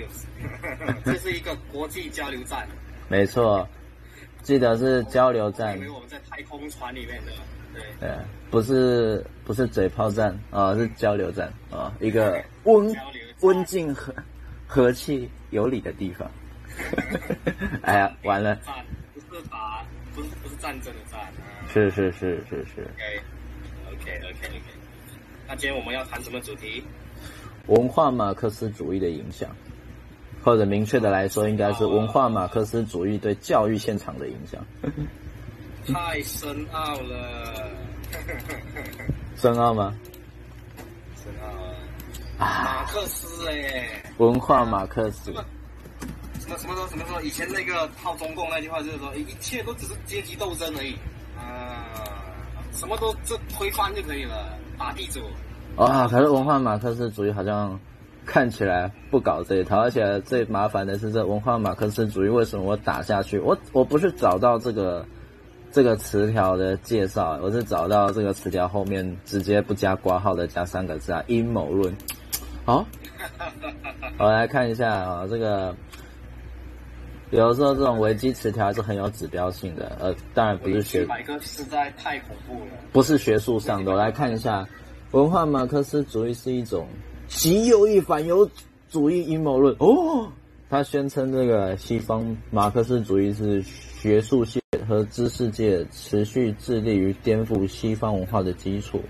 这是一个国际交流站。没错，记得是交流站。因为我们在太空船里面的，对。对，不是不是嘴炮站啊，是交流站啊，一个温温静和和气有礼的地方。哎呀，完了。不是打，不是不是战争的战。是是是是是。OK OK OK OK。那今天我们要谈什么主题？文化马克思主义的影响，或者明确的来说，应该是文化马克思主义对教育现场的影响。太深奥了。深奥吗？深奥啊。马克思哎。文化马克思。什么什么说什么说？以前那个套中共那句话就是说，一切都只是阶级斗争而已啊，什么都就推翻就可以了，打地主。啊、哦，可是文化马克思主义好像看起来不搞这一套，而且最麻烦的是这文化马克思主义为什么我打下去？我我不是找到这个这个词条的介绍，我是找到这个词条后面直接不加括号的加三个字啊，阴谋论。好、哦，我来看一下啊、哦，这个有的时候这种维基词条还是很有指标性的，呃，当然不是学百科实在太恐怖了，不是学术上的，我来看一下。文化马克思主义是一种极右翼反犹主义阴谋论哦。他宣称这个西方马克思主义是学术界和知识界持续致力于颠覆西方文化的基础。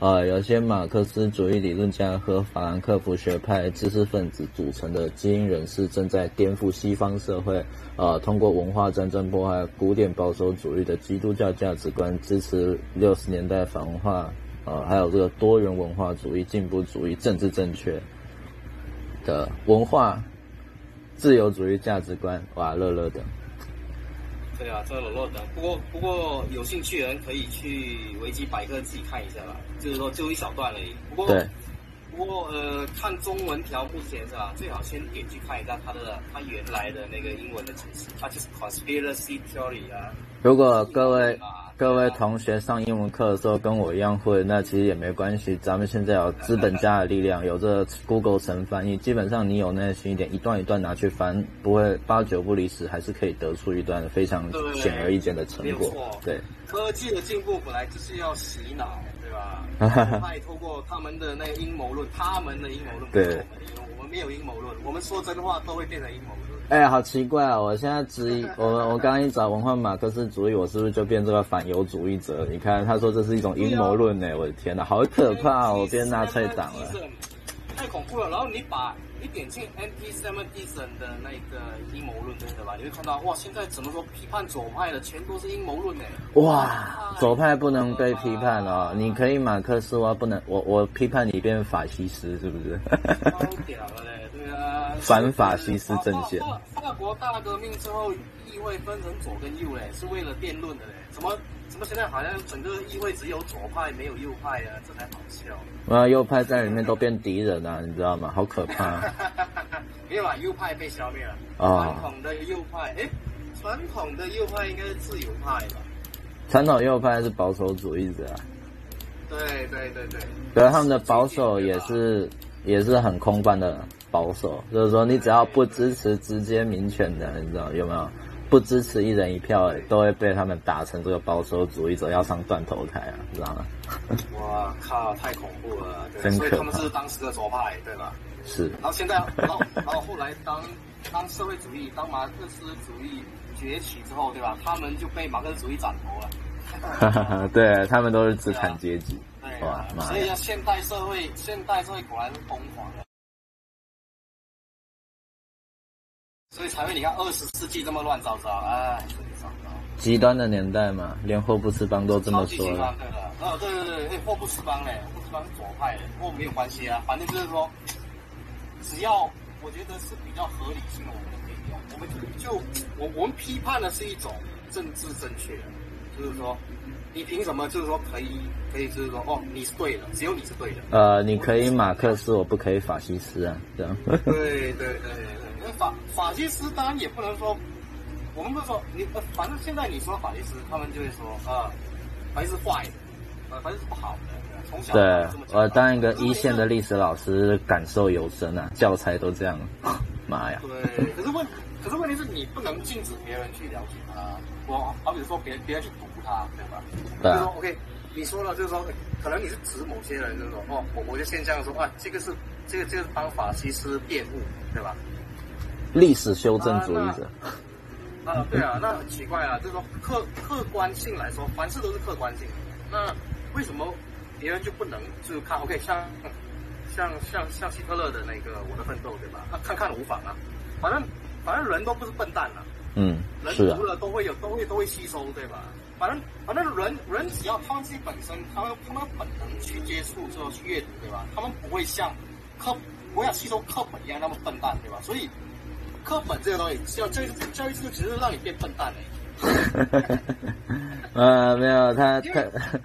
有些马克思主义理论家和法兰克福学派知识分子组成的精英人士正在颠覆西方社会。啊、呃，通过文化战争破坏古典保守主义的基督教价值观，支持六十年代反文化。呃，还有这个多元文化主义、进步主义、政治正确的文化自由主义价值观，哇，乐乐的。对啊，这乐乐的。不过，不过有兴趣的人可以去维基百科自己看一下吧，就是说就一小段而已。不过，对。不过呃，看中文条目前是吧？最好先点去看一下它的它原来的那个英文的解释，它就是 conspiracy theory 啊。如果各位。各位同学上英文课的时候跟我一样会，那其实也没关系。咱们现在有资本家的力量，有这 Google 神翻译，基本上你有耐心一点，一段一段拿去翻，不会八九不离十，还是可以得出一段非常显而易见的成果。对，对，科技的进步本来就是要洗脑，对吧？拜透过他们的那个阴谋论，他们的阴谋论，对，我们没有阴谋论，我们说真话都会变成阴谋论。哎，好奇怪啊！我现在质疑我，我刚刚一找文化马克思主义，我是不是就变这个反犹主义者？你看，他说这是一种阴谋论呢，我的天哪，好可怕哦！我变纳粹党了，太恐怖了。然后你把你点进 anti-Semitism 的那个阴谋论，对吧？你会看到哇，现在怎么说批判左派的全都是阴谋论呢？哇，左派不能被批判哦，你可以马克思，我不能，我我批判你变法西斯，是不是？超屌嘞！反法西斯阵线。法国大革命之后，议会分成左跟右嘞，是为了辩论的嘞。怎么怎么现在好像整个议会只有左派没有右派啊？这才好笑。啊，右派在里面都变敌人了，你知道吗？好可怕。没有啊，右派被消灭了。哦。传统的右派，哎，传统的右派应该是自由派吧？传统右派是保守主义者啊。对对对对。对，他们的保守也是也是很空泛的。保守就是说，你只要不支持直接民权的，你知道有没有？不支持一人一票，都会被他们打成这个保守主义者，要上断头台啊，知道吗？哇靠，太恐怖了！对，真可怕。所以他们是当时的左派，对吧？是。然后现在，然后然后后来当当社会主义、当马克思主义崛起之后，对吧？他们就被马克思主义斩头了。哈哈哈，对他们都是资产阶级。对所以要现代社会，现代社会果然是疯狂的。所以才会你看二十世纪这么乱糟糟，哎，真糟糕。极端的年代嘛，连霍布斯邦都这么说了。对的，哦，对对对，哎，霍布斯邦嘞，霍布斯邦是左派的，不过没有关系啊，反正就是说，只要我觉得是比较合理性的，我们就可以用。我们就我我们批判的是一种政治正确，就是说，你凭什么就是说可以可以就是说哦，你是对的，只有你是对的。呃，你可以马克思，我不可以法西斯啊，这样。对对对对。法法西斯当然也不能说，我们不是说你，反正现在你说法西斯，他们就会说啊，法西斯坏的，呃，法西斯不好的。从小对，我当一个一线的历史老师，感受尤深啊，教材都这样。妈呀！对，可是问，可是问题是你不能禁止别人去了解他。我好比说别别人去读他，对吧？对啊。就是说，OK，你说了，就是说，可能你是指某些人，就是说，哦，某某些现象说，啊，这个是这个这个是帮法西斯辩护，对吧？历史修正主义者。啊，啊，对啊，那很奇怪啊，就是说客客观性来说，凡事都是客观性的。那为什么别人就不能就看？OK，像。像像像希特勒的那个《我的奋斗》，对吧？那看看无妨啊，反正反正人都不是笨蛋啊。嗯，人读了都会有，都会都会吸收，对吧？反正反正人人只要他们自己本身，他们他们本能去接触之后去阅读，对吧？他们不会像课不会像吸收课本一样那么笨蛋，对吧？所以课本这个东西，教教育教育这个只是让你变笨蛋的。呃，没有他他。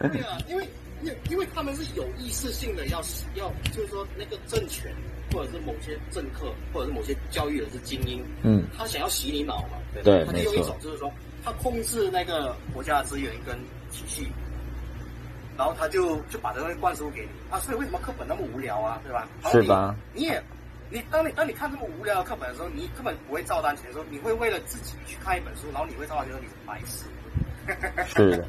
对啊，因为。因为因为他们是有意识性的要要，就是说那个政权或者是某些政客或者是某些教育的是精英，嗯，他想要洗你脑嘛，对，他就有一种就是说他控制那个国家的资源跟体系，然后他就就把这个东西灌输给你啊，所以为什么课本那么无聊啊，对吧？是吧？你也你当你当你看这么无聊的课本的时候，你根本不会照单全收，你会为了自己去看一本书，然后你会照单全收，你是白痴。是的。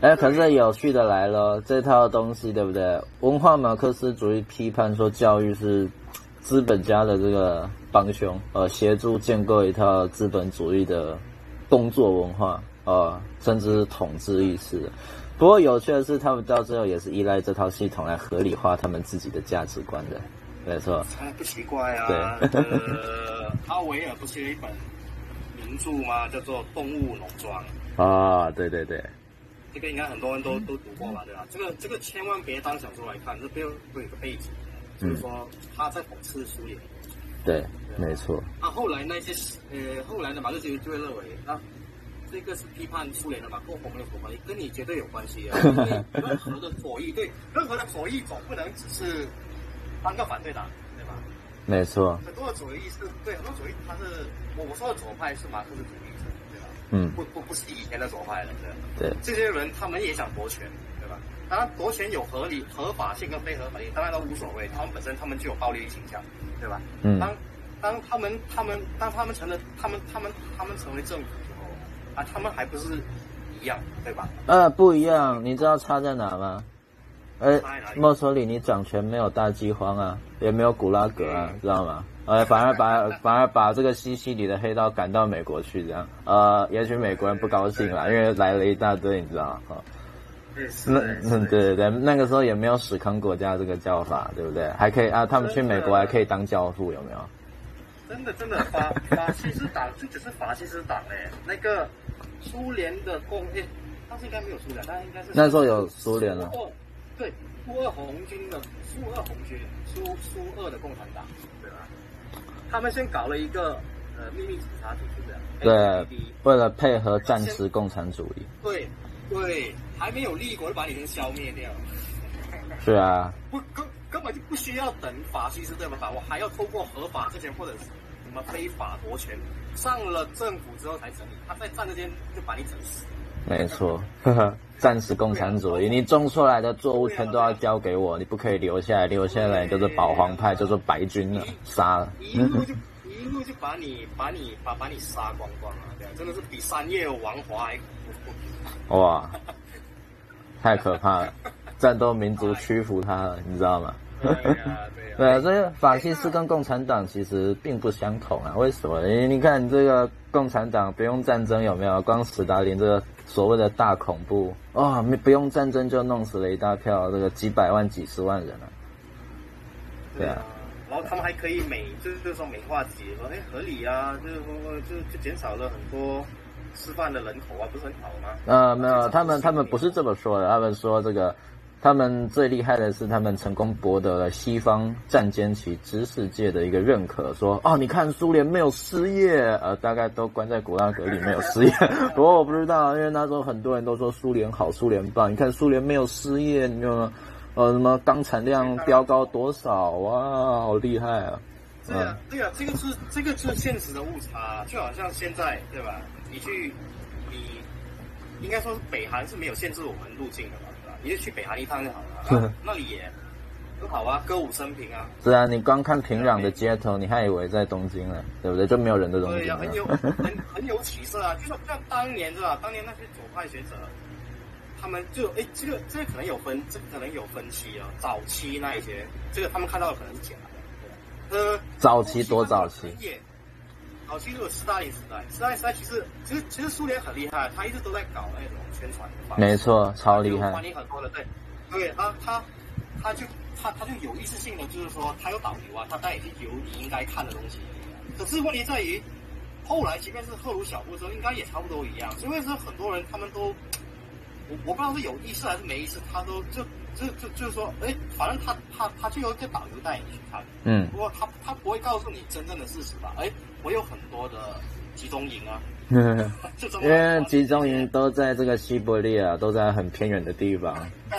哎，可是有趣的来了，这套东西对不对？文化马克思主义批判说教育是资本家的这个帮凶，呃，协助建构一套资本主义的工作文化，呃，甚至是统治意识。不过有趣的是，他们到最后也是依赖这套系统来合理化他们自己的价值观的，没错。才不奇怪啊！对，呃，阿维尔不是有一本名著吗？叫做《动物农庄》啊，对对对。这个应该很多人都都读过吧，对吧？这个这个千万别当小说来看，这背后有一个背景，就是说他在讽刺苏联。对，没错。那后来那些呃，后来的马克思就会认为，啊，这个是批判苏联的嘛，跟我们有什么关系？跟你绝对有关系啊！任何的左翼，对，任何的左翼总不能只是当个反对党，对吧？没错。很多的左翼是对，很多左翼他是我我说的左派是马克思主义者，对吧。嗯，不不不是以前的左派了，对。对，这些人他们也想夺权，对吧？当然夺权有合理、合法性跟非合法性，当然都无所谓。他们本身他们就有暴力倾向，对吧？嗯。当当他们他们当他们成了他们他们他们成为政府之后，啊，他们还不是一样，对吧？呃，不一样，你知道差在哪吗？呃，墨索里尼掌权没有大饥荒啊，也没有古拉格啊，嗯、知道吗？呃，反而把 反而把这个西西里的黑道赶到美国去，这样，呃，也许美国人不高兴啦，因为来了一大堆，你知道吗？那嗯，对对对，那个时候也没有史康国家这个叫法，对不对？还可以啊，他们去美国还可以当教父，有没有？真的真的，法法 西斯党这只是法西斯党哎，那个苏联的贡献，当时应该没有苏联，但应该是那时候有苏联了。对，苏俄红军的苏俄红军，苏苏俄的共产党，对吧？他们先搞了一个呃秘密警察组织的，对，为了配合战时共产主义。对对，还没有立国就把你先消灭掉。是啊。不根根本就不需要等法西斯对吧？我还要透过合法之前或者是什么非法夺权，上了政府之后才整理。他在战之间就把你整死。没错，呵呵。战时共产主义，你种出来的作物全都要交给我，你不可以留下来，留下来就是保皇派，就是白军了，杀了。一路就一路就把你把你把把你杀光光了，对，真的是比三叶王华还恐怖。哇，太可怕了，战斗民族屈服他了，你知道吗？对啊，对啊，所以法西斯跟共产党其实并不相同啊。为什么？你看这个共产党不用战争有没有？光史达林这个。所谓的大恐怖啊，没、哦、不用战争就弄死了一大票这个几百万、几十万人啊。对啊，然后他们还可以美，就是就是说美化自己，说哎合理啊，就是说就就减少了很多吃饭的人口啊，不是很好吗？啊、呃，没有，他们他们不是这么说的，他们说这个。他们最厉害的是，他们成功博得了西方战间期知识界的一个认可，说哦，你看苏联没有失业，呃，大概都关在古拉格里没有失业。不过我不知道，因为那时候很多人都说苏联好，苏联棒。你看苏联没有失业，你说呃什么钢产量飙高多少哇，好厉害啊！对啊，对啊，这个是这个是现实的误差，就好像现在对吧？你去，你应该说是北韩是没有限制我们入境的吧？你就去北韩一趟就好了，啊、那里也很好啊，歌舞升平啊。是啊，你光看平壤的街头，你还以为在东京呢，对不对？就没有人的东西。对呀、啊，很有 很很有起色啊，就像像当年是吧？当年那些左派学者，他们就哎，这个这个可能有分，这个可能有分期啊。早期那一些，这个他们看到的可能是假的。呃，早期多早期？早期就是斯大林时代，斯大林时代其实其实其实苏联很厉害，他一直都在搞那种宣传的。没错，超厉害。管理很多的，对，对，他他他就他他就有意识性的，就是说他有导游啊，他带你去游你应该看的东西。可是问题在于，后来即便是赫鲁晓夫的时候，应该也差不多一样。因为是很多人他们都，我我不知道是有意识还是没意识，他都就就就就是说，哎，反正他他他就有一个导游带你去看。嗯。不过他他不会告诉你真正的事实吧？哎。我有很多的集中营啊，因为集中营都在这个西伯利亚，都在很偏远的地方。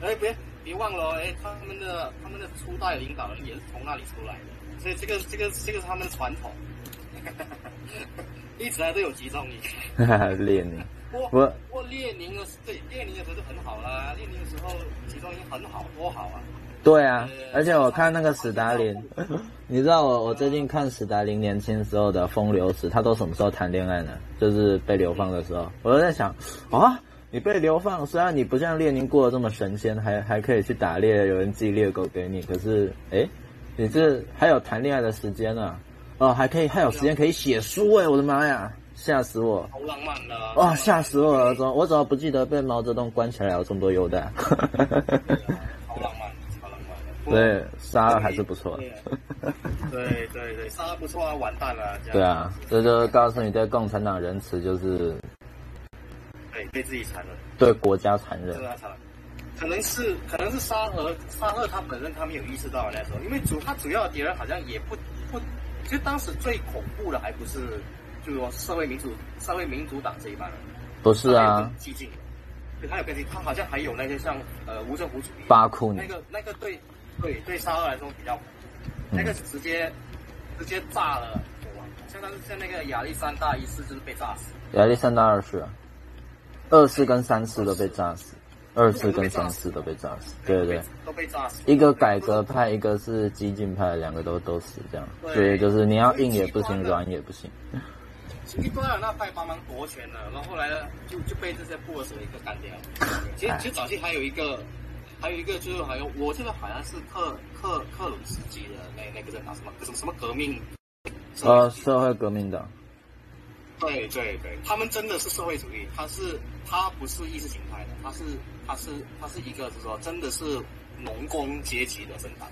哎，别别忘了，哎，他们的他们的初代领导人也是从那里出来的，所以这个这个这个是他们的传统，一直来都有集中营。列宁，我我我列宁的对列宁的时候就很好啦，列宁的时候集中营很好，多好啊。对啊，而且我看那个史达林，你知道我我最近看史达林年轻时候的风流史，他都什么时候谈恋爱呢？就是被流放的时候。我就在想，啊，你被流放，虽然你不像列宁过得这么神仙，还还可以去打猎，有人寄猎狗给你，可是，哎，你这还有谈恋爱的时间呢？哦，还可以还有时间可以写书哎，我的妈呀，吓死我！好浪漫的哇，吓死我了！怎么我怎么不记得被毛泽东关起来有这么多优待？好浪漫，好浪漫对，沙二还是不错的。对对对，沙二不错啊，完蛋了。对啊，这就告诉你，对共产党仁慈就是，对，对自己残忍，对国家残忍，可能是可能是沙俄沙俄他本身他没有意识到那时候，因为主他主要的敌人好像也不不，其实当时最恐怖的还不是，就是说社会民主社会民主党这一帮人，不是啊，激进，对，他有跟进，他好像还有那些像呃无政府主义，巴库那个那个对。对对，沙俄来说比较，那个是直接、嗯、直接炸了，相当于像那个亚历山大一世就是被炸死。亚历山大二世啊，二世跟三世都被炸死，二世跟三世都被炸死，对对对，都被炸死。一个改革派，一个是激进派，两个都都死这样。所以就是你要硬也不行，软也不行。一多尔那派帮忙夺权了，然后后来呢，就就被这些布尔什维克干掉。其实其实早期还有一个。还有一个就是好像我记得好像是克克克鲁斯基的那那个人叫什么什么什么革命，呃，社会革命的。对对对，他们真的是社会主义，他是他不是意识形态的，他是他是他是一个就是说真的是农工阶级的政党。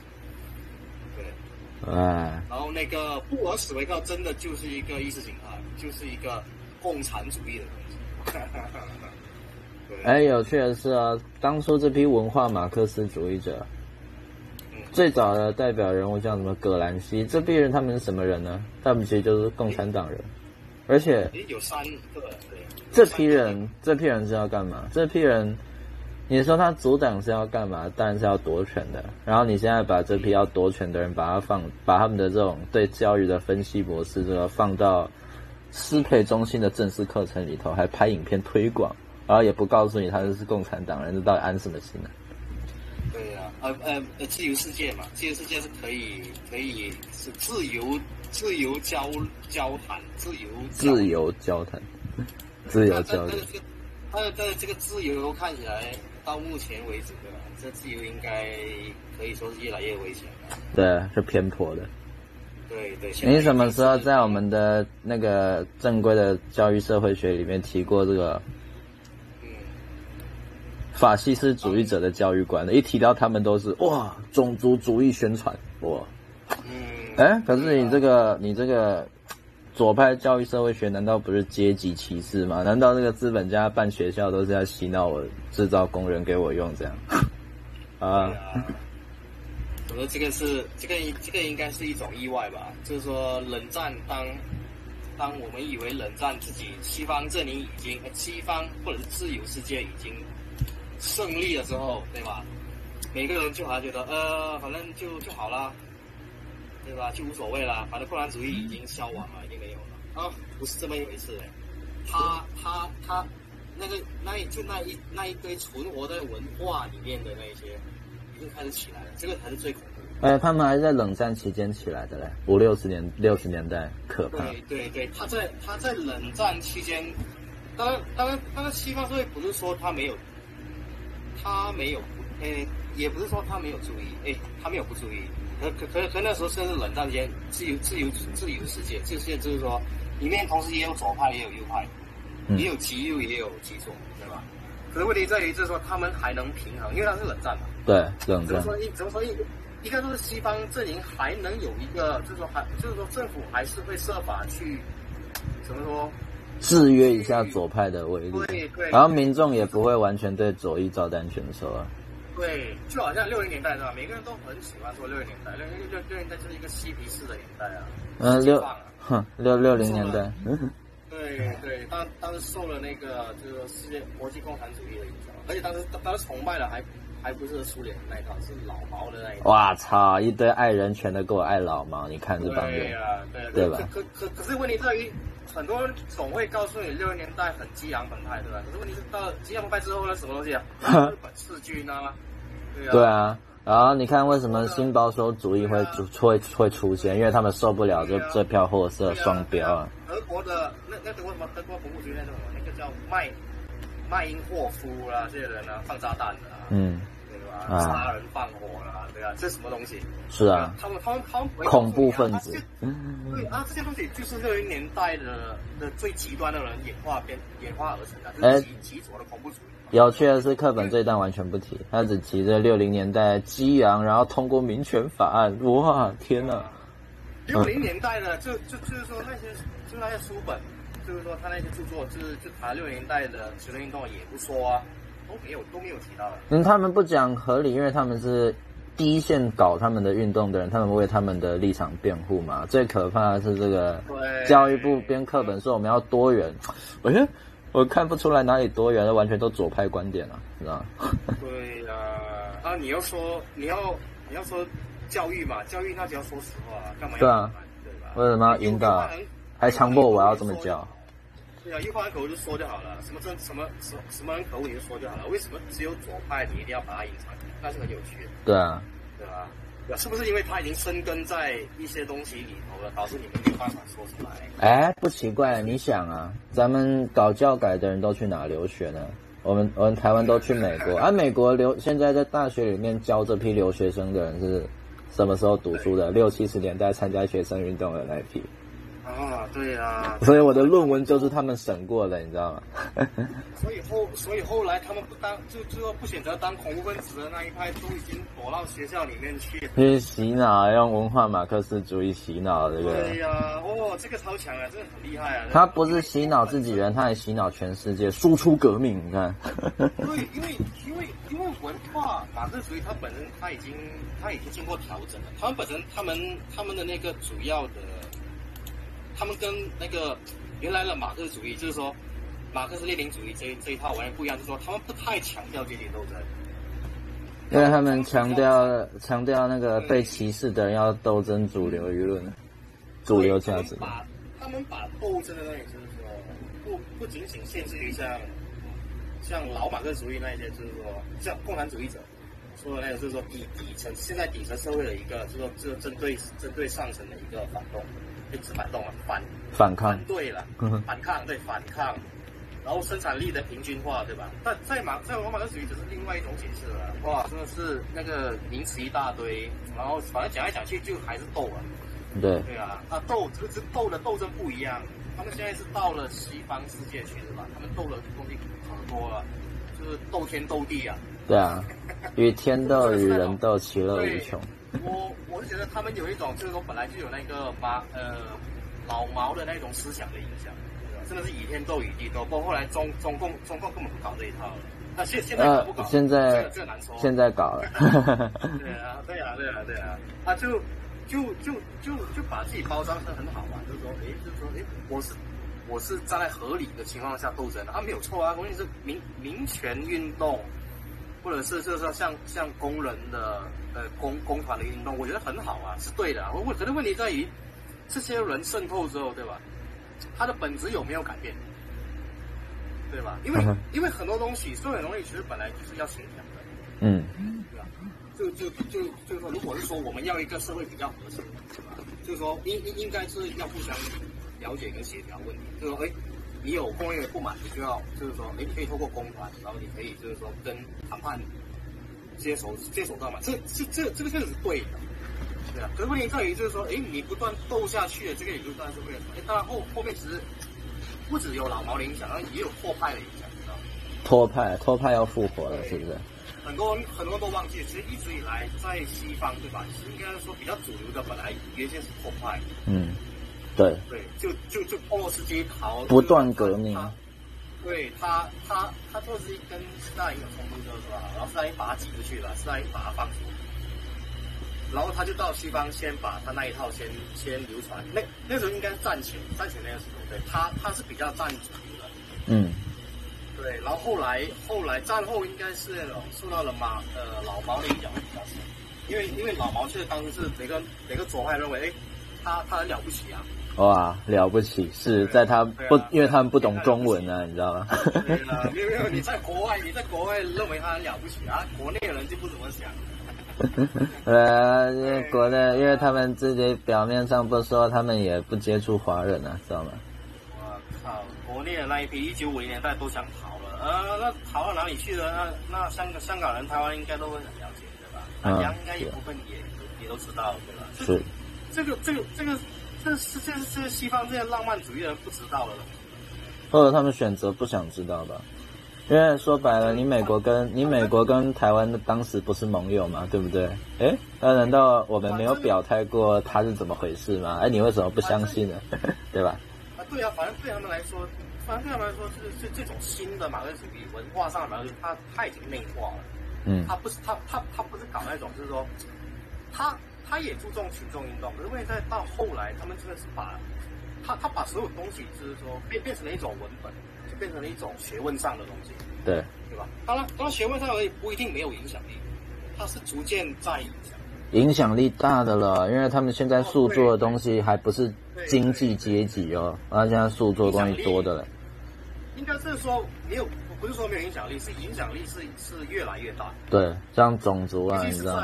对，哎。然后那个布尔什维克真的就是一个意识形态，就是一个共产主义的东西。哎，有趣的是啊，当初这批文化马克思主义者，最早的代表人物叫什么？葛兰西，这批人他们是什么人呢？他们其实就是共产党人，而且有三个。这批人，这批人是要干嘛？这批人，你说他阻挡是要干嘛？当然是要夺权的。然后你现在把这批要夺权的人，把他放，把他们的这种对教育的分析模式，这个放到师培中心的正式课程里头，还拍影片推广。然后也不告诉你他是共产党人，这到底安什么心呢？对呀、啊，呃呃，自由世界嘛，自由世界是可以可以是自由自由交交谈，自由自由交谈，自由交谈。他的这个自由看起来到目前为止对吧？这自由应该可以说是越来越危险了。对，是偏颇的。对对。你什么时候在我们的那个正规的教育社会学里面提过这个？法西斯主义者的教育观的，一提到他们都是哇，种族主义宣传哇。嗯。哎，可是你这个你这个左派教育社会学难道不是阶级歧视吗？难道这个资本家办学校都是要洗脑我，制造工人给我用这样？啊。我说这个是这个这个应该是一种意外吧？就是说冷战当当我们以为冷战自己西方阵营已经西方或者是自由世界已经。胜利的时候，对吧？每个人就好像觉得，呃，反正就就好了，对吧？就无所谓了，反正共产主义已经消亡了，已经没有了。啊，不是这么一回事，他他他那个那一就那一那一堆存活在文化里面的那一些，已经开始起来了，这个才是最恐怖的。哎，他们还是在冷战期间起来的嘞，五六十年六十年代，可怕。对对对，他在他在冷战期间，当然当然当然，西方社会不是说他没有，他没有，哎，也不是说他没有注意，哎，他没有不注意。可可可可那时候甚至冷战间自由自由自由世界，自由世界就是说，里面同时也有左派也有右派，嗯、也有极右也有极左，对吧？可是问题在于就是说他们还能平衡，因为它是冷战嘛。对，冷战。怎么说？怎么说？应该说是西方阵营还能有一个，就是说还就是说政府还是会设法去怎么说制约一下左派的威力，对对。对然后民众也不会完全对左翼照单全收啊。对，就好像六零年代是吧？每个人都很喜欢说六零年代，六六六六零年代就是一个嬉皮士的年代啊。嗯，六，哼，六六零年代。对对，当当时受了那个就是世界国际共产主义的影响，而且当时当时崇拜的还还不是苏联那一套，是老毛的那一套。哇操！一堆爱人全都给我爱老毛，你看这帮人。对啊，对对吧？可可可是问题在于，很多人总会告诉你六零年代很激昂澎湃，对吧？可是问题是到了激昂澎湃之后呢，什么东西啊？日本赤军啊。对啊，然后你看为什么新保守主义会出会会出现？因为他们受不了这这票货色双标啊。德国的那那德国什么？德国博物局那种那个叫麦麦因霍夫啦，这些人啊放炸弹的，嗯，杀人放火啦，对啊，这是什么东西？是啊，他们他们他们恐怖分子。对啊，这些东西就是六零年代的的最极端的人演化变演化而成的，就是极极左的恐怖主义。有趣的是，课本这一段完全不提，他只提着六零年代激昂，然后通过民权法案。哇，天哪！六零年代的，就就就是说那些，就那些书本，就是说他那些著作，就是就谈六零年代的学生运动也不说啊，都没有都没有提到的。嗯，他们不讲合理，因为他们是第一线搞他们的运动的人，他们为他们的立场辩护嘛。最可怕的是这个教育部编课本说我们要多元，哎。我看不出来哪里多元，完全都左派观点了，是吧？对呀、啊，啊，你要说你要你要说教育嘛，教育那就要说实话，干嘛要？对啊，对吧？为什么要引导？还强迫我要这么教？对啊，一话口就说就好了，什么什么什么什么人可恶你就说就好了，为什么只有左派你一定要把它隐藏？那是很有趣的。对啊，对吧？是不是因为他已经生根在一些东西里头了，导致你们没有办法说出来？哎，不奇怪，你想啊，咱们搞教改的人都去哪留学呢？我们我们台湾都去美国，而、啊、美国留现在在大学里面教这批留学生的人是什么时候读书的？六七十年代参加学生运动的那一批。啊，对啊，所以我的论文就是他们审过的，你知道吗？所以后，所以后来他们不当，就最后不选择当恐怖分子的那一派，都已经躲到学校里面去。去洗脑，用文化马克思主义洗脑，这个。对呀、啊，哦，这个超强啊，真的很厉害啊！他不是洗脑自己人，他还洗脑全世界，输出革命。你看。对，因为因为因为文化马克思主义，他本身他已经他已经经过调整了。他们本身他们他们的那个主要的。他们跟那个原来的马克思主义，就是说马克思列宁主义这一这一套完全不一样，就是说他们不太强调阶级斗争，因为他们强调强调那个被歧视的人要斗争主流舆论，嗯、主流价值。把他们把斗争的东西，就是说不不仅仅限制于像像老马克思主义那一些，就是说像共产主义者说的那个，就是说底底层现在底层社会的一个，就是说这针对针对上层的一个反动。一直反动了，反反抗，对了，反抗对反抗，然后生产力的平均化，对吧？但在马在罗马的主义只是另外一种解释了。哇，真的是那个名词一大堆，然后反正讲来讲去就还是斗啊。对对啊，啊斗这个是斗的斗争不一样。他们现在是到了西方世界去的吧？他们斗的东西可多了，就是斗天斗地啊。对啊，与天斗与人斗，其乐无穷。我我是觉得他们有一种，就是说本来就有那个把呃老毛的那种思想的影响，真的是以天斗与地斗。包括后来中 中共中共根本不搞这一套了，那现现在搞不搞？现在这难说。现在搞了。对啊，对啊，对啊，对啊，他就就就就就把自己包装的很好嘛，就是说，哎，就是说，哎，我是我是站在合理的情况下斗争的，他没有错啊，关键是民民权运动。或者是就是说像像工人的呃工工团的运动，我觉得很好啊，是对的。我我可能问题在于这些人渗透之后，对吧？他的本质有没有改变？对吧？因为因为很多东西，社会东西其实本来就是要协调的，嗯，对吧？就就就就是说，如果是说我们要一个社会比较和谐，对吧？就是说应应应该是要互相了解跟协调问题。就是说，哎，你有工人的不满，你就要就是说，哎，你可以透过公团，然后你可以就是说跟谈判接手接手到嘛，这这这这个确实是对的，对啊。可是问题在于就是说，哎，你不断斗下去的这个也就当然是为了什么，哎，当然后后面其实不只有老毛的影响，然后也有托派的影响，知道吗？托派托派要复活了，是不是？很多人很多人都忘记，其实一直以来在西方，对吧？其实应该说比较主流的，本来原先是托派。嗯，对。对，就就就波罗斯基逃，不断革命。对他，他他托洛斯基跟斯大林有冲突，就是吧？然后斯大林把他挤出去了，斯大林把他放出，然后他就到西方，先把他那一套先先流传。那那时候应该是战前，战前那个时候，对他他是比较占主流的。嗯。对，然后后来后来战后应该是那种受到了马呃老毛的影响会比较深，因为因为老毛确实当时是每个每个左派认为，哎，他他很了不起啊。哇，了不起！是在他不，啊、因为他们不懂中文啊，你知道吗？没有没有，你在国外，你在国外认为他很了不起啊，国内的人就不怎么想。呃，因为国内，因为他们自己表面上不说，他们也不接触华人啊，知道吗？我靠，国内的那一批一九五零年代都想逃了，呃，那逃到哪里去了？那那香港香港人、台湾应该都会很了解，对吧？大家应该也部分也也都知道，对吧？是，这个这个这个。这是这是这是西方这些浪漫主义的人不知道了，或者他们选择不想知道吧？因为说白了，你美国跟你美国跟台湾的当时不是盟友嘛，对不对？哎，那难道我们没有表态过他是怎么回事吗？哎，你为什么不相信呢？对吧？啊，对啊，反正对他们来说，反正对他们来说，是这这种新的马克思主义文化上的马克思他他已经内化了。嗯，他不是他他他不是搞那种，就是说他。他也注重群众运动，可是因为在到后来，他们真的是把，他他把所有东西，就是说变变成了一种文本，就变成了一种学问上的东西，对对吧？当然，当然学问上而已，不一定没有影响力，它是逐渐在影响，影响力大的了，因为他们现在诉诸的东西还不是经济阶级哦，他现在诉诸的东西多的了，应该是说没有，不是说没有影响力，是影响力是是越来越大，对，像种族啊，你知道。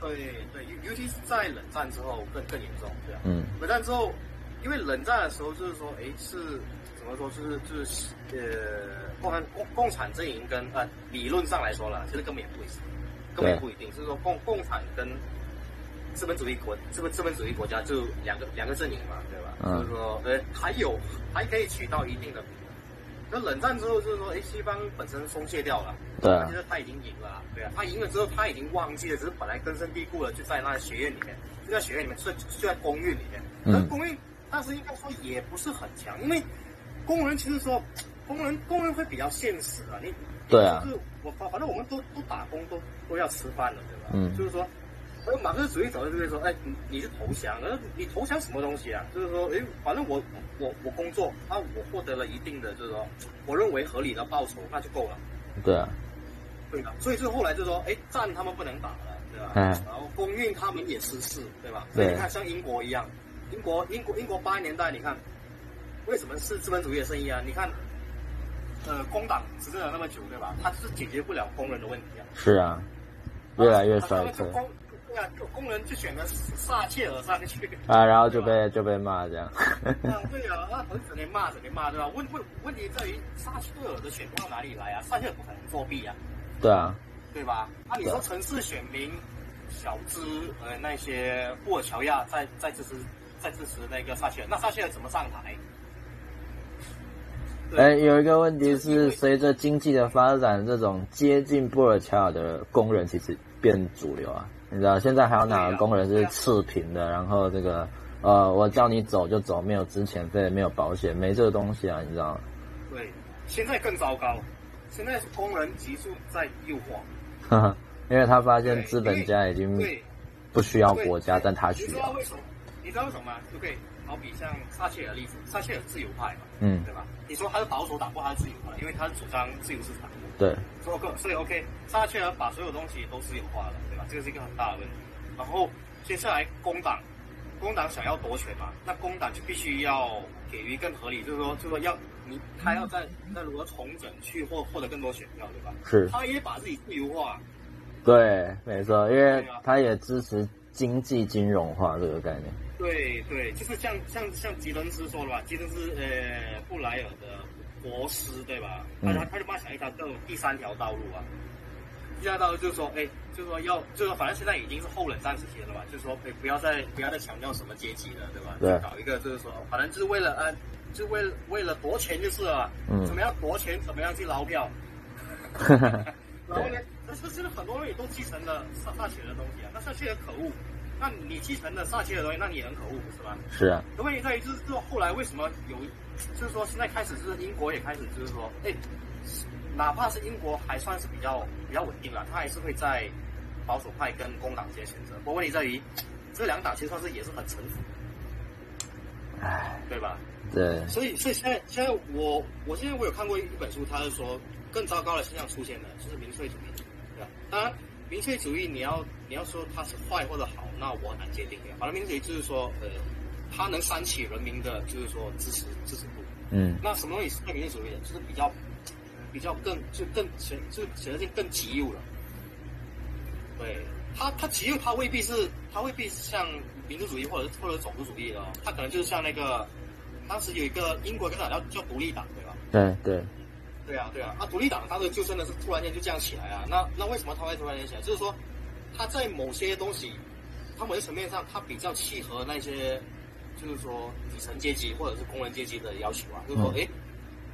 对对，尤尤其是在冷战之后更更严重，对啊。嗯。冷战之后，因为冷战的时候就是说，哎，是怎么说？就是就是呃，共产共共产阵营跟呃理论上来说了，其实根本也不一定，根本也不一定，就是说共共产跟资本主义国资本资本主义国家就两个两个阵营嘛，对吧？嗯。就是说，呃，还有还可以取到一定的。那冷战之后，就是说，哎，西方本身松懈掉了，对啊，其实他已经赢了，对啊，他赢了之后，他已经忘记了，只是本来根深蒂固了就在那学院里面，就在学院里面，就就在公寓里面。那公寓当时应该说也不是很强，因为工人其实说，工人工人会比较现实啊，你对啊，就是我反正我们都都打工，都都要吃饭的，对吧？嗯，就是说。而马克思主义走的就会说，哎，你你是投降，而你投降什么东西啊？就是说，哎，反正我我我工作啊，我获得了一定的就是说，我认为合理的报酬，那就够了。对啊，对吧？所以就后来就说，哎，战他们不能打了，对吧？嗯。然后工运他们也失势，对吧？对。所以你看，像英国一样，英国英国英国八十年代，你看为什么是资本主义的生意啊？你看，呃，工党执政了那么久，对吧？他是解决不了工人的问题啊。是啊，越来越衰退。工人就选择撒切尔上去啊，然后就被就被骂这样。啊，对啊，他整天骂，只能骂，对吧？问问问题在于撒切尔的选票哪里来啊？撒切尔不可能作弊啊。对啊，对吧？那、啊、你说城市选民、小资呃那些布尔乔亚在在支持在支持那个撒切尔，那撒切尔怎么上台？哎，有一个问题是，随着经济的发展，这种接近布尔乔亚的工人其实变主流啊。你知道现在还有哪个工人是赤贫的？然后这个，呃，我叫你走就走，没有之前费，没有保险，没这个东西啊，你知道吗？对，现在更糟糕，现在是工人急速在右化。因为他发现资本家已经不需要国家，但他需要。你知道为什么？你知道为什么吗？就可以好比像撒切尔的例子，撒切尔自由派嘛，嗯，对吧？你说他是保守党，不，他是自由派，因为他是主张自由市场。对，所以 OK，所以 OK，撒切尔把所有东西都私有化了，对吧？这个是一个很大的问题。然后接下来工党，工党想要夺权嘛，那工党就必须要给予更合理，就是说，就是说要你他要在在如何重整去获获得更多选票，对吧？是。他也把自己自由化。对，没错，因为他也支持经济金融化这个概念。对对，就是像像像吉伦斯说的吧，吉伦斯呃布莱尔的国师对吧？他他他就帮他想一条这种第三条道路啊。第三条道路就是说，哎，就是说要，就是说反正现在已经是后冷战时期了嘛，就是说，哎，不要再不要再强调什么阶级了，对吧？对。搞一个就是说，反正就是为了呃，就为了为了夺钱就是了，嗯，怎么样夺钱，怎么样去捞票。然后呢，但是现在很多人也都继承了撒撒切尔的东西啊，那撒切很可恶。那你继承了撒切尔的东西，那你也很可恶，不是吧？是啊。问题在于，就是说后来为什么有，就是说现在开始就是英国也开始就是说，哎，哪怕是英国还算是比较比较稳定了，他还是会在保守派跟工党之间选择。不过问题在于，这两党其实算是也是很臣服，唉，对吧？对。所以所以现在现在我我现在我有看过一本书，他是说更糟糕的现象出现了，就是民粹主义？当然。民粹主义，你要你要说它是坏或者好，那我很难界定的。反正民粹主义就是说，呃，它能煽起人民的，就是说支持支持度。嗯。那什么东西是民粹主义的？就是比较比较更就更显就显得性更极右了。对，它它极右，它未必是它未必是像民族主义或者或者种族主义的，它可能就是像那个当时有一个英国一个党叫叫独立党，对吧？对对。对啊，对啊，啊，独立党他的就真的是突然间就这样起来啊，那那为什么他会突然间起来？就是说，他在某些东西，他某些层面上，他比较契合那些，就是说底层阶级或者是工人阶级的要求啊，就是说，哎、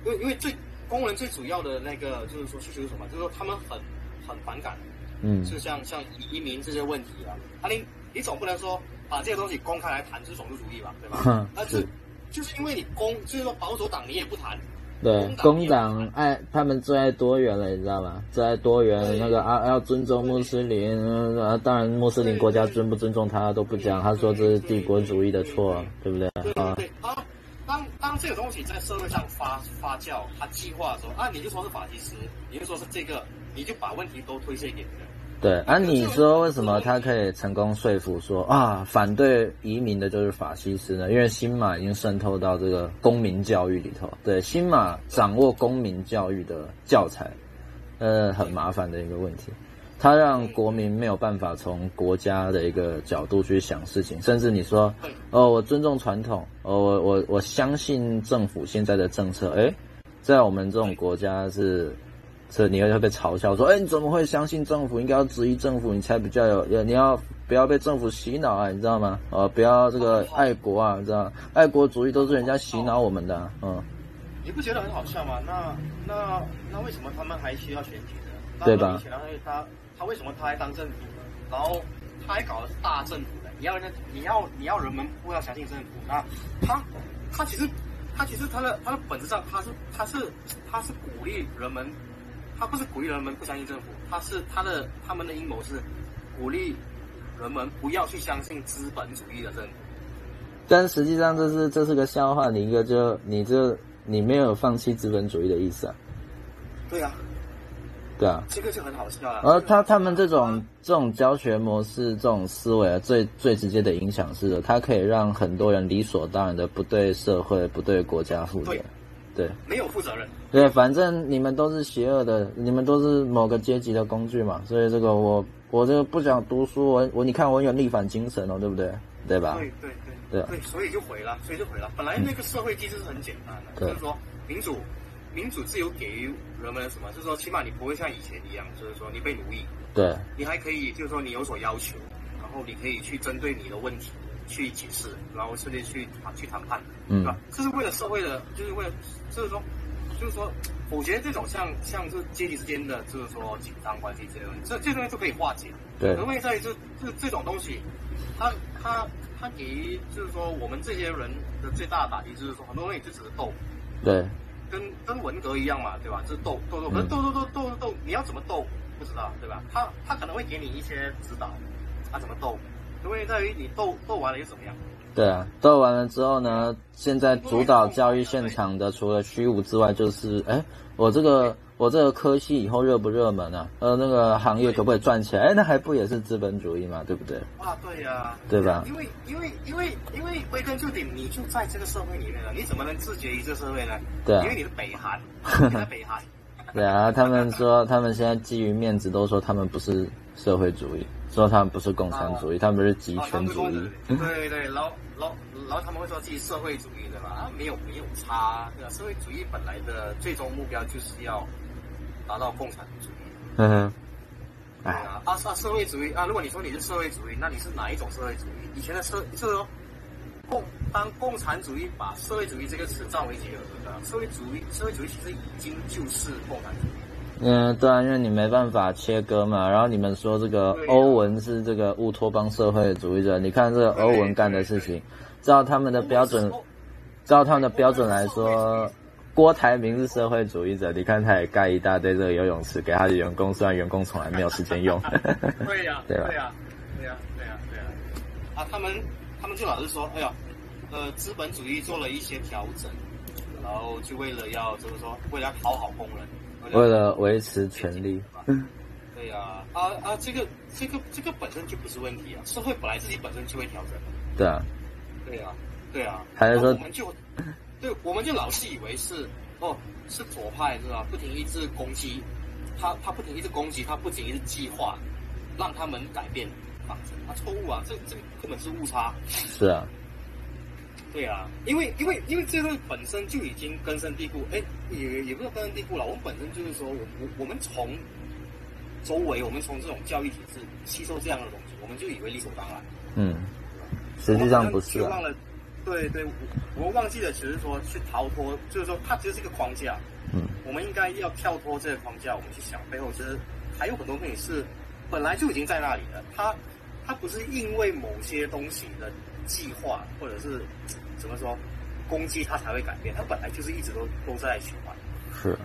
嗯，因为因为最工人最主要的那个就是说需求是什么？就是说他们很很反感，嗯，就像像移民这些问题啊，啊你你总不能说把这些东西公开来谈，就是种族主义吧，对吧？嗯，那是就是因为你公，就是说保守党你也不谈。对，工党爱他们最爱多元了，你知道吗？最爱多元，那个啊要尊重穆斯林，啊当然穆斯林国家尊不尊重他都不讲，他说这是帝国主义的错，对不对？对对对，啊，当当这个东西在社会上发发酵，他计划的时候，啊你就说是法西斯，你就说是这个，你就把问题都推卸给别人。对，啊，你说为什么他可以成功说服说啊，反对移民的就是法西斯呢？因为新马已经渗透到这个公民教育里头，对，新马掌握公民教育的教材，呃，很麻烦的一个问题，他让国民没有办法从国家的一个角度去想事情，甚至你说，哦，我尊重传统，哦，我我我相信政府现在的政策，诶，在我们这种国家是。这你会被嘲笑说，哎，你怎么会相信政府？应该要质疑政府，你才比较有，你要不要被政府洗脑啊？你知道吗？呃，不要这个爱国啊，你知道？爱国主义都是人家洗脑我们的，嗯。你不觉得很好笑吗？那那那为什么他们还需要选举呢？对吧？他他为什么他还当政府呢？然后他还搞的是大政府的，你要人你要你要人们不要相信政府，那他他其实他其实他的他的本质上他是他是他是鼓励人们。他不是鼓励人们不相信政府，他是他的他们的阴谋是鼓励人们不要去相信资本主义的政府。但实际上这是这是个笑话，你一个就你这你没有放弃资本主义的意思啊？对啊，对啊，这个就很好笑啊。而他他们这种这种教学模式、这种思维啊，最最直接的影响是的，它可以让很多人理所当然的不对社会、不对国家负责。对，没有负责任。对，反正你们都是邪恶的，你们都是某个阶级的工具嘛。所以这个我我这个不想读书，我我你看我有逆反精神哦，对不对？对吧？对对对对，对，所以就毁了，所以就毁了。本来那个社会机制是很简单的，嗯、就是说民主民主自由给予人们什么？就是说起码你不会像以前一样，就是说你被奴役。对。你还可以就是说你有所要求，然后你可以去针对你的问题。去解释，然后甚至去谈去谈判，嗯，对吧？这是为了社会的，就是为了，就是说，就是说，我觉得这种像像是阶级之间的，就是说紧张关系这些东西，这这东西就可以化解。对，因为在于这这这种东西，它它它给予就是说我们这些人的最大的打击，就是说很多东西就只是斗。对。跟跟文革一样嘛，对吧？就是斗斗斗，可是斗斗斗斗斗，你要怎么斗不知道，对吧？他他可能会给你一些指导，他怎么斗。问题在于你斗斗完了又怎么样？对啊，斗完了之后呢？现在主导教育现场的除了虚无之外，就是哎，我这个我这个科系以后热不热门啊？呃，那个行业可不可以赚钱？哎，那还不也是资本主义嘛，对不对？啊，对呀、啊，对吧？因为因为因为因为归根究底，你就在这个社会里面了，你怎么能自觉于这社会呢？对、啊，因为你是北韩，你在北韩。对啊，他们说他们现在基于面子，都说他们不是社会主义，说他们不是共产主义，啊、他们是集权主义。对 对，然后然后然后他们会说自己社会主义的嘛？啊，没有没有差，对吧？社会主义本来的最终目标就是要。达到共产主义，嗯哼，对啊，啊啊，社会主义啊，如果你说你是社会主义，那你是哪一种社会主义？以前的社就是说，共当共产主义把社会主义这个词占为己有的，社会主义社会主义其实已经就是共产主义。嗯，对啊，因为你没办法切割嘛。然后你们说这个欧文是这个乌托邦社会主义者，你看这个欧文干的事情，照他们的标准，照他们的标准来说。郭台铭是社会主义者，你看他也盖一大堆这个游泳池给他的员工，虽然员工从来没有时间用。对呀、啊，对吧？对呀、啊，对呀、啊，对呀、啊，对呀、啊。啊，他们他们就老是说，哎呀，呃，资本主义做了一些调整，然后就为了要怎么说，为了要讨好工人，为了维持权力。对呀、啊，啊啊，这个这个这个本身就不是问题啊，社会本来自己本身就会调整。对啊，对呀、啊，对啊。还是说我们就。对，我们就老是以为是哦，是左派是吧？不停一直攻击他，他不停一直攻击他，不停一直计划让他们改变方针，他错误啊！这这根本是误差。是啊，对啊，因为因为因为这个本身就已经根深蒂固，哎，也也不是根深蒂固了。我们本身就是说，我我我们从周围，我们从这种教育体制吸收这样的东西，我们就以为理所当然。嗯，实际上不是啊。对对，我我忘记了，其实说去逃脱，就是说它其实是一个框架。嗯，我们应该要跳脱这个框架，我们去想背后其实还有很多东西是本来就已经在那里了，他他不是因为某些东西的计划或者是怎么说攻击他才会改变，他本来就是一直都都在循环。是。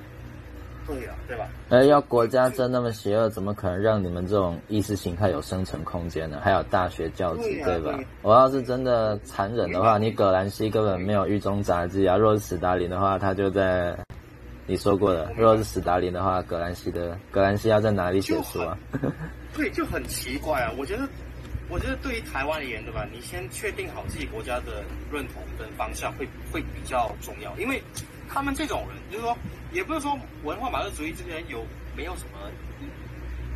对呀，对吧？哎，要国家真那么邪恶，怎么可能让你们这种意识形态有生存空间呢？还有大学教职，对，对吧？对，我要是真的残忍的话，你葛兰西根本没有狱中杂记啊。若是史达林的话，他就在你说过的。若是史达林的话，葛兰西的葛兰西要在哪里写书啊？对，就很奇怪啊。我觉得，我觉得对于台湾而言，对吧？你先确定好自己国家的认同跟方向会会比较重要，因为。他们这种人，就是说，也不是说文化马克思主义这边有没有什么，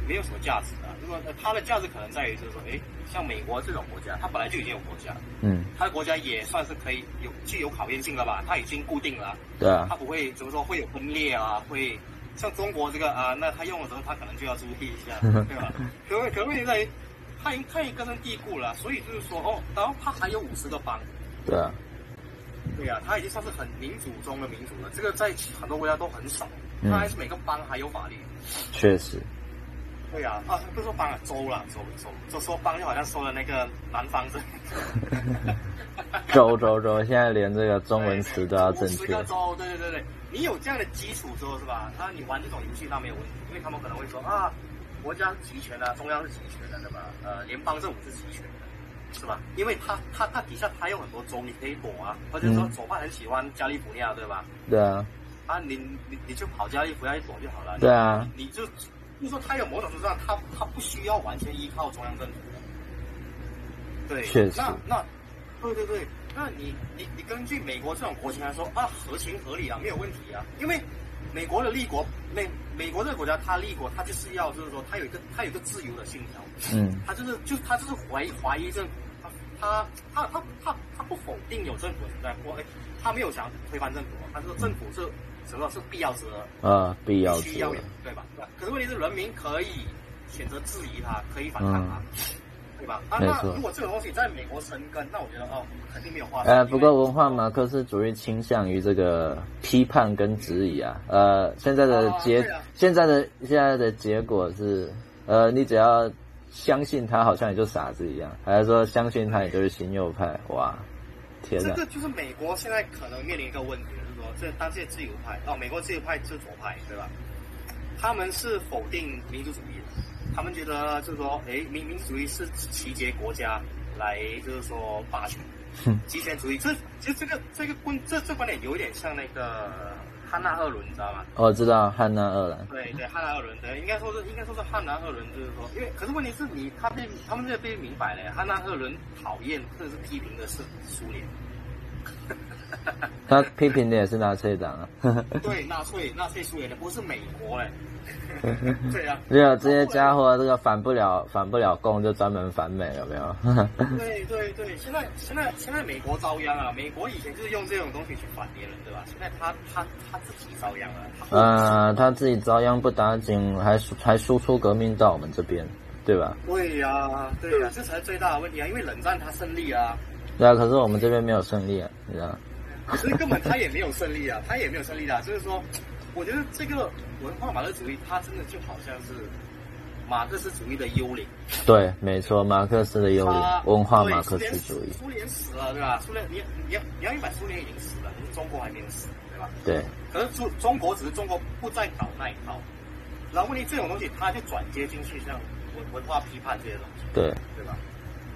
没有什么价值啊，就是说，它的价值可能在于，就是说，哎，像美国这种国家，它本来就已经有国家，嗯，它的国家也算是可以有具有考验性了吧？它已经固定了，对啊，它不会怎么说会有分裂啊，会像中国这个啊，那他用的时候，他可能就要注意一下，对吧？可可问题在于，他已经他已经根深蒂固了，所以就是说，哦，然后他还有五十个邦，对啊。对、啊，他已经算是很民主中的民主了。这个在很多国家都很少，他还是每个邦还有法律。确实。对呀，啊，不是说邦了，州了，州州，就说邦就好像说了那个南方这。州州州，现在连这个中文词都要正确。十个州，对对对对，你有这样的基础之后是吧？那你玩这种游戏那没有问题，因为他们可能会说啊，国家是集权的，中央是集权的，对吧？呃，联邦政府是集权的。是吧？因为他他他底下他有很多州，你可以躲啊，或者说左派很喜欢加利福尼亚，对吧？对啊。啊，你你你就跑加利福尼亚一躲就好了。对啊。你，就就说他有某种程度上，他他不需要完全依靠中央政府的。对。确实。那那，对对对，那你你你根据美国这种国情来说啊，合情合理啊，没有问题啊，因为美国的立国美美国这个国家，它立国它就是要就是说它有一个它有一个自由的信条。嗯。它就是就它就是怀疑怀疑政府。它它它它它不否定有政府存在，或哎，它没有想推翻政府，他说政府是什么是必要之恶啊，必要之恶，对吧？可是问题是人民可以选择质疑它，可以反抗它，嗯、对吧？啊，那如果这个东西在美国生根，那我觉得哦，肯定没有话不过文化马克思主义倾向于这个批判跟质疑啊，呃，现在的结、啊啊、现在的现在的结果是，呃，你只要。相信他好像也就傻子一样，还是说相信他也就是新右派？哇，天哪！这个就是美国现在可能面临一个问题，就是说，这当这些自由派哦，美国自由派是左派，对吧？他们是否定民主主义的，他们觉得就是说，哎，民民主主义是集结国家来，就是说霸权，集权主义。这其实这个这个观这这观点有点像那个汉娜二伦，你知道吗？我知道汉娜二伦。对对，汉娜二伦，对，应该说是应该说是汉娜二伦，就是说，因为可是问题是你他被他们这被明白了，汉娜二伦讨厌或者是批评的是苏联。他批评的也是纳粹党啊。对，纳粹纳粹苏联的不是美国哎。对啊，没有这些家伙，这个反不了反不了共，就专门反美，有没有？对对对，现在现在现在美国遭殃啊！美国以前就是用这种东西去反别人，对吧？现在他他他自己遭殃了。呃，他自己遭殃不打紧，还还输出革命到我们这边，对吧？对呀、啊，对呀、啊，这才是最大的问题啊！因为冷战他胜利啊。对啊，可是我们这边没有胜利啊，你知道？所以根本他也没有胜利啊，他也没有胜利的、啊，就是说。我觉得这个文化马克思主义，它真的就好像是马克思主义的幽灵。对，没错，马克思的幽灵，文化马克思主义。苏联死了，对吧？苏联，你你要你要明白，苏联已经死了，可是中国还没有死，对吧？对。可是中中国只是中国不再搞那一套，然后问题这种东西，它就转接进去，像文文化批判这些东西，对对吧？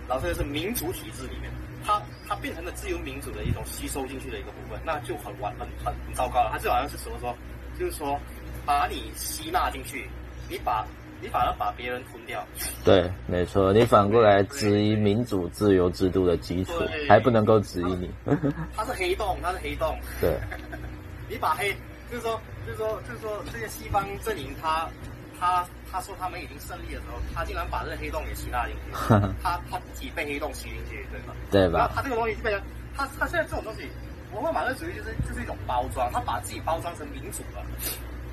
然后这个是民主体制里面，它它变成了自由民主的一种吸收进去的一个部分，那就很完很很很糟糕了。它就好像是什么说？就是说，把你吸纳进去，你把，你反而把别人吞掉。对，没错，你反过来质疑民主自由制度的基础，还不能够质疑你。它是黑洞，它是黑洞。对，你把黑，就是说，就是说，就是说，这些西方阵营，他，他，他说他们已经胜利的时候，他竟然把这个黑洞给吸纳进去，他他自己被黑洞吸进去，对吧？对吧？然后他这个东西就变成，他他现在这种东西。文化马克思主义就是就是一种包装，他把自己包装成民主了。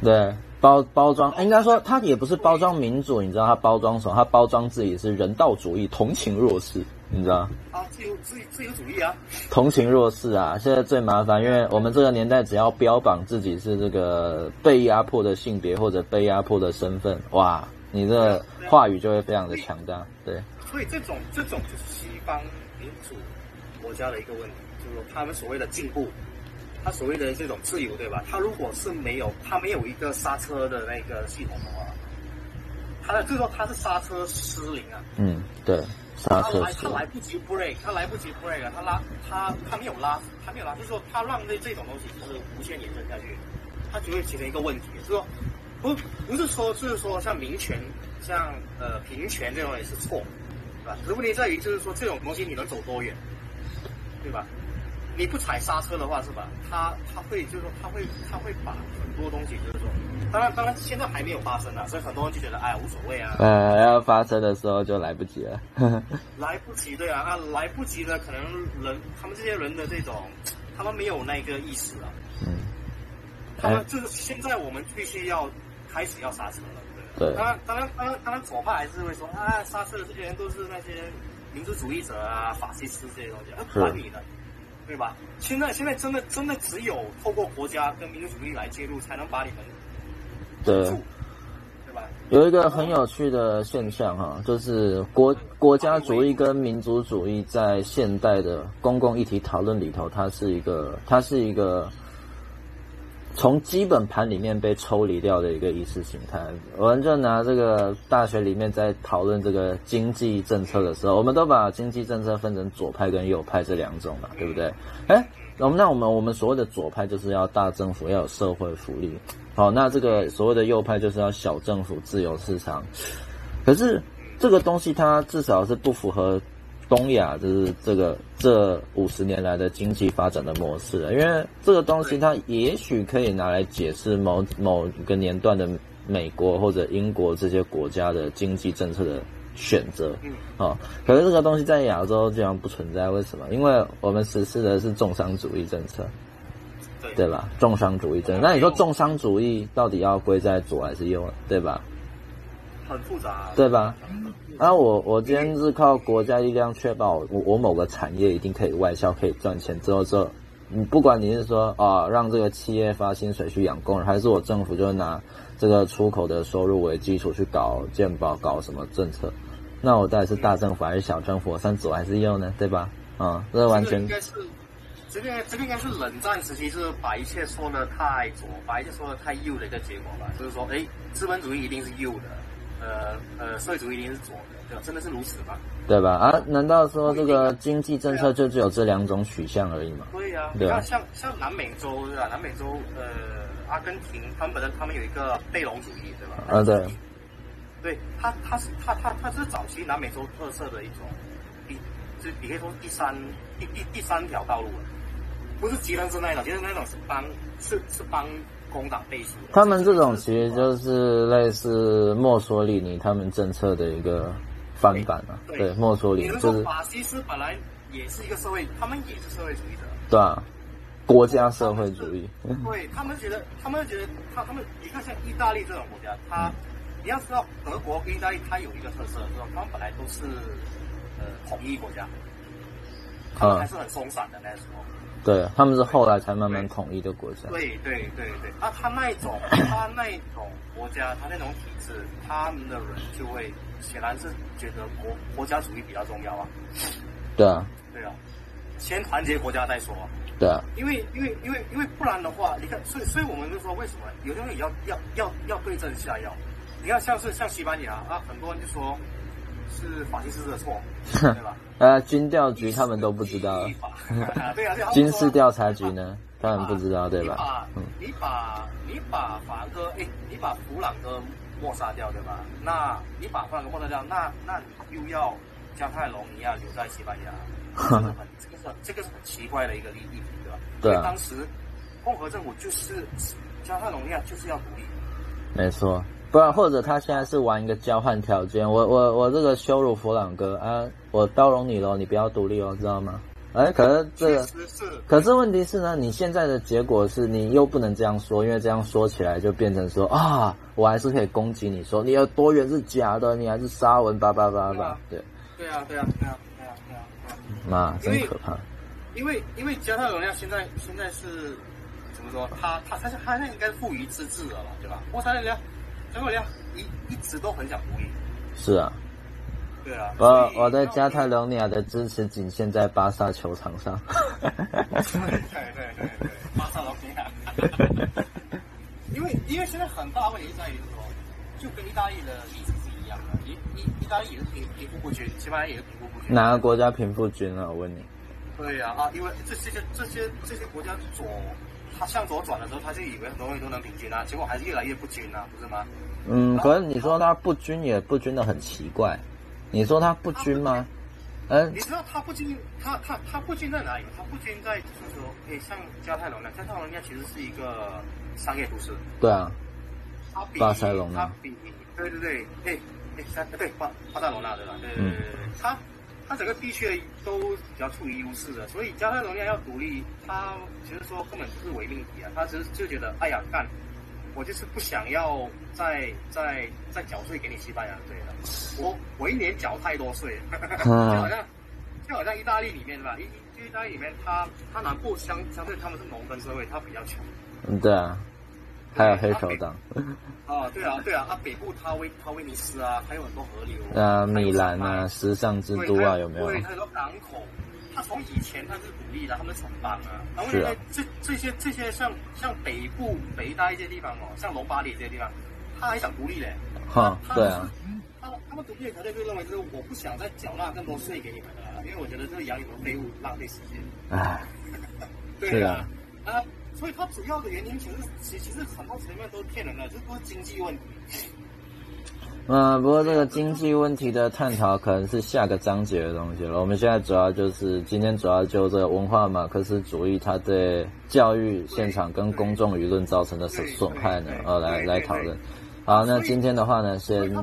对，包包装，应该说他也不是包装民主，你知道他包装什么？他包装自己是人道主义，同情弱势，你知道？啊，自由自自由主义啊！同情弱势啊！现在最麻烦，因为我们这个年代只要标榜自己是这个被压迫的性别或者被压迫的身份，哇，你的话语就会非常的强大。对，所以这种这种就是西方民主国家的一个问题。就是他们所谓的进步，他所谓的这种自由，对吧？他如果是没有，他没有一个刹车的那个系统的话，他的就是说他是刹车失灵啊。嗯，对，刹车。他来他来不及 break，他来不及 break，他拉他他没有拉，他没有拉，就是说他让这这种东西就是无限延伸下去，他就会形成一个问题，就是说不不是说就是说像民权、像呃平权这种也是错，对吧？可是问题在于就是说这种东西你能走多远，对吧？你不踩刹车的话，是吧？他他会就是说，他会他会把很多东西，就是说，当然当然现在还没有发生啊，所以很多人就觉得哎无所谓啊。呃，要发生的时候就来不及了。来不及，对啊，那来不及的可能人他们这些人的这种，他们没有那个意识啊。嗯。他们就是现在我们必须要开始要刹车了，对。当然当然当然当然左派还是会说啊，刹车的这些人都是那些民族主义者啊、法西斯这些东西，啊管你的。对吧？现在现在真的真的只有透过国家跟民族主义来介入，才能把你们对，有一个很有趣的现象哈，就是国国家主义跟民族主义在现代的公共议题讨论里头，它是一个它是一个。从基本盘里面被抽离掉的一个意识形态，我们就拿这个大学里面在讨论这个经济政策的时候，我们都把经济政策分成左派跟右派这两种嘛，对不对？哎，那我们那我们我们所谓的左派就是要大政府，要有社会福利，好，那这个所谓的右派就是要小政府、自由市场。可是这个东西它至少是不符合。东亚就是这个这五十年来的经济发展的模式的，因为这个东西它也许可以拿来解释某某个年段的美国或者英国这些国家的经济政策的选择，哦，可是这个东西在亚洲竟然不存在，为什么？因为我们实施的是重商主义政策，对吧？重商主义政策，那你说重商主义到底要归在左还是右，对吧？很复杂，对吧？啊，我我今天是靠国家力量确保我我某个产业一定可以外销可以赚钱之后，之后你不管你是说啊让这个企业发薪水去养工人，还是我政府就拿这个出口的收入为基础去搞健保搞什么政策，那我到底是大政府还是小政府？我算左还是右呢？对吧？啊，这完全应该是这个这个应该是冷战时期是把一切说的太左，把一切说的太右的一个结果吧？就是说，哎，资本主义一定是右的。呃呃，社会主义一定是左的，对吧？真的是如此吗？对吧？啊，难道说这个经济政策就只有这两种取向而已吗？对呀、啊，对啊。像像南美洲对吧？南美洲呃阿根廷，他们本身他们有一个贝隆主义，对吧？啊，对。对他，他是他他他是早期南美洲特色的一种，第就你可以说第三第第第三条道路了，不是吉登斯那一种，吉登斯那一种是帮是是帮工党背书。他们这种其实就是类似墨索里尼他们政策的一个翻版啊，对，对墨索里尼就是法西斯本来也是一个社会，他们也是社会主义者，对啊，国家社会主义。对他们觉得，他们觉得他他们你看像意大利这种国家，他。嗯你要知道，德国跟意大利它有一个特色，是吧？他们本来都是呃统一国家，他们还是很松散的那时候。对，他们是后来才慢慢统一的国家。对对对对，那他那一种，他那一 种国家，他那种体制，他们的人就会显然是觉得国国家主义比较重要啊。对啊。对啊，先团结国家再说。对啊。因为因为因为因为不然的话，你看，所以所以我们就说，为什么有些东西要要要要对症下药？你看，像是像西班牙啊，很多人就说是法西斯的错，对吧？呃，军调局他们都不知道。啊对啊，军事调查局呢，他们不知道，对吧？你把你把法哥，哎，你把弗朗哥抹杀掉，对吧？那你把弗朗哥抹杀掉，那那你又要加泰隆尼亚留在西班牙，这个很这个是这个是很奇怪的一个利益，对吧？对。因为当时共和政府就是加泰隆尼亚就是要独立。没错。不然，或者他现在是玩一个交换条件，我我我这个羞辱弗朗哥啊，我包容你喽，你不要独立哦，知道吗？哎，可是这个，可是问题是呢，你现在的结果是你又不能这样说，因为这样说起来就变成说啊，我还是可以攻击你说你有多远是假的，你还是沙文叭叭叭叭，对，对啊，对啊，对啊，对啊，对啊，妈，真可怕。因为因为加泰罗尼亚现在现在是怎么说？他他他他现在应该是富于自治的了，对吧？我。加泰罗尼亚一一直都很想独立。是啊。对啊。我我对加泰罗尼亚的支持仅限在巴萨球场上。对对对对对，巴萨罗尼亚。因为因为现在很大问题在于说，就跟意大利的例子是一样的，意意意大利也是贫贫富不均，西班牙也是贫富不均。哪个国家贫富均啊？我问你。对呀啊，因为这些这些这些国家左。他向左转的时候，他就以为很多东西都能平均啊，结果还是越来越不均啊，不是吗？嗯，可是你说它不均也不均的很奇怪，你说它不均吗？嗯，你知道它不均，它它它不均在哪里？它不均在就是说，诶，像加泰隆尼亚，加泰隆尼亚其实是一个商业都市。对啊。巴塞隆纳。他比对对对，诶诶，对巴巴塞隆纳对吧？对对对对。它整个地区都比较处于优势的，所以加泰罗尼亚要独立，他其实说根本不是伪命题啊，他只是就觉得，哎呀干，我就是不想要再再再缴税给你西班牙对了，我我一年缴太多税，就好像就好像意大利里面对吧？意意大利里面，它它南部相相对他们是农耕社会，它比较穷。嗯，对啊。还有黑手党，啊，对啊，对啊，啊，北部他威他威尼斯啊，还有很多河流，啊，米兰啊，时尚之都啊，有没有？对，很多港口，他从以前他是独立的，他们城邦啊，然后现在这这些这些像像北部北大一些地方哦，像隆巴里这些地方，他还想独立嘞，哈，对啊，他他们独立的条件就认为就是我不想再缴纳更多税给你们了，因为我觉得这个养你们废物浪费时间，哎，对啊，啊。所以它主要的原因其实其其实很多层面都是骗人的，这不是经济问题。嗯，不过这个经济问题的探讨可能是下个章节的东西了。我们现在主要就是今天主要就这个文化马克思主义它对教育现场跟公众舆论造成的损损害呢，呃，来来讨论。好，那今天的话呢，先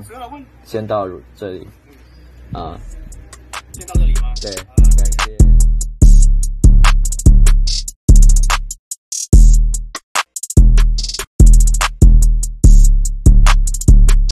先到这里。啊，先到这里吗？对。